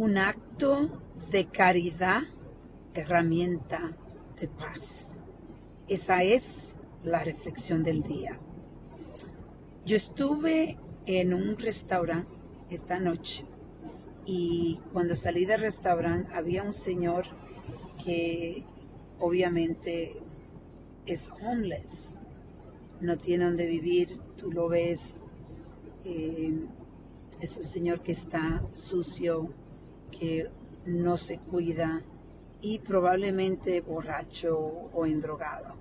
un acto de caridad, herramienta de paz. Esa es la reflexión del día. Yo estuve en un restaurante esta noche y cuando salí del restaurante había un señor que obviamente es homeless, no tiene donde vivir, tú lo ves, eh, es un señor que está sucio, que no se cuida y probablemente borracho o endrogado.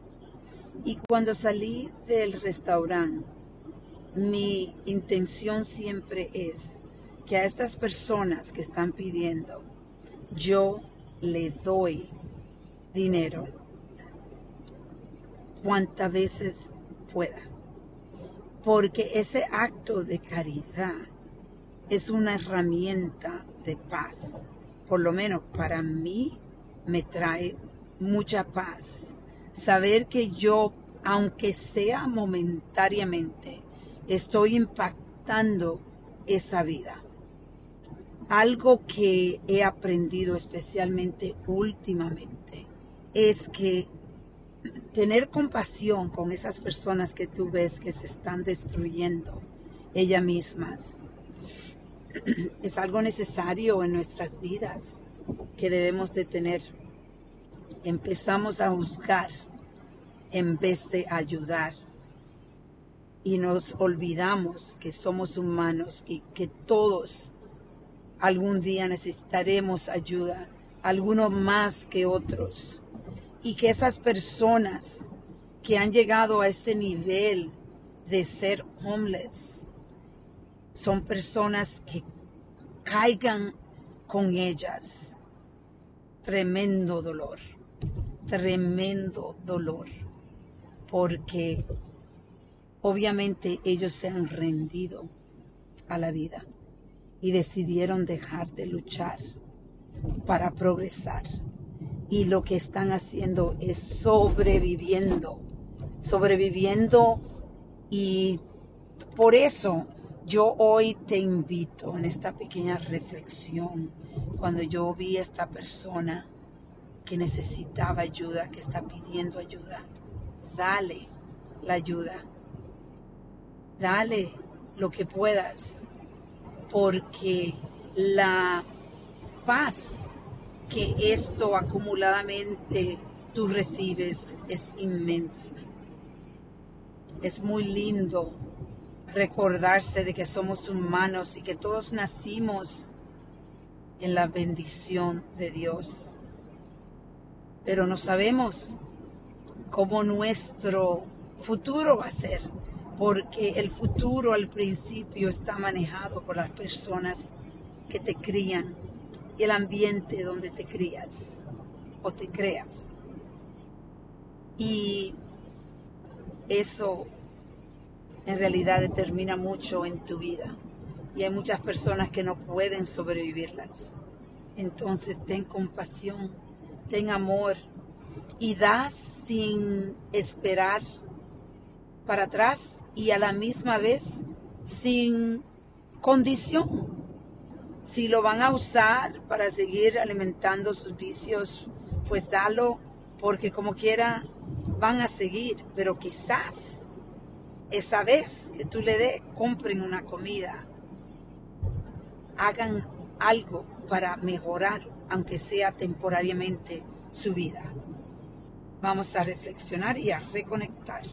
Y cuando salí del restaurante, mi intención siempre es que a estas personas que están pidiendo, yo le doy dinero cuantas veces pueda. Porque ese acto de caridad es una herramienta de paz. Por lo menos para mí me trae mucha paz. Saber que yo, aunque sea momentáneamente, estoy impactando esa vida. Algo que he aprendido especialmente últimamente es que tener compasión con esas personas que tú ves que se están destruyendo ellas mismas es algo necesario en nuestras vidas que debemos de tener. Empezamos a juzgar en vez de ayudar y nos olvidamos que somos humanos y que todos algún día necesitaremos ayuda, algunos más que otros y que esas personas que han llegado a ese nivel de ser homeless son personas que caigan con ellas. Tremendo dolor, tremendo dolor, porque obviamente ellos se han rendido a la vida y decidieron dejar de luchar para progresar y lo que están haciendo es sobreviviendo, sobreviviendo y por eso yo hoy te invito en esta pequeña reflexión, cuando yo vi a esta persona que necesitaba ayuda, que está pidiendo ayuda, dale la ayuda, dale lo que puedas, porque la paz que esto acumuladamente tú recibes es inmensa. Es muy lindo recordarse de que somos humanos y que todos nacimos en la bendición de Dios. Pero no sabemos cómo nuestro futuro va a ser, porque el futuro al principio está manejado por las personas que te crían y el ambiente donde te crías o te creas. Y eso en realidad determina mucho en tu vida. Y hay muchas personas que no pueden sobrevivirlas. Entonces ten compasión, ten amor y das sin esperar para atrás y a la misma vez sin condición si lo van a usar para seguir alimentando sus vicios, pues dalo, porque como quiera van a seguir, pero quizás esa vez que tú le des, compren una comida, hagan algo para mejorar, aunque sea temporariamente, su vida. Vamos a reflexionar y a reconectar.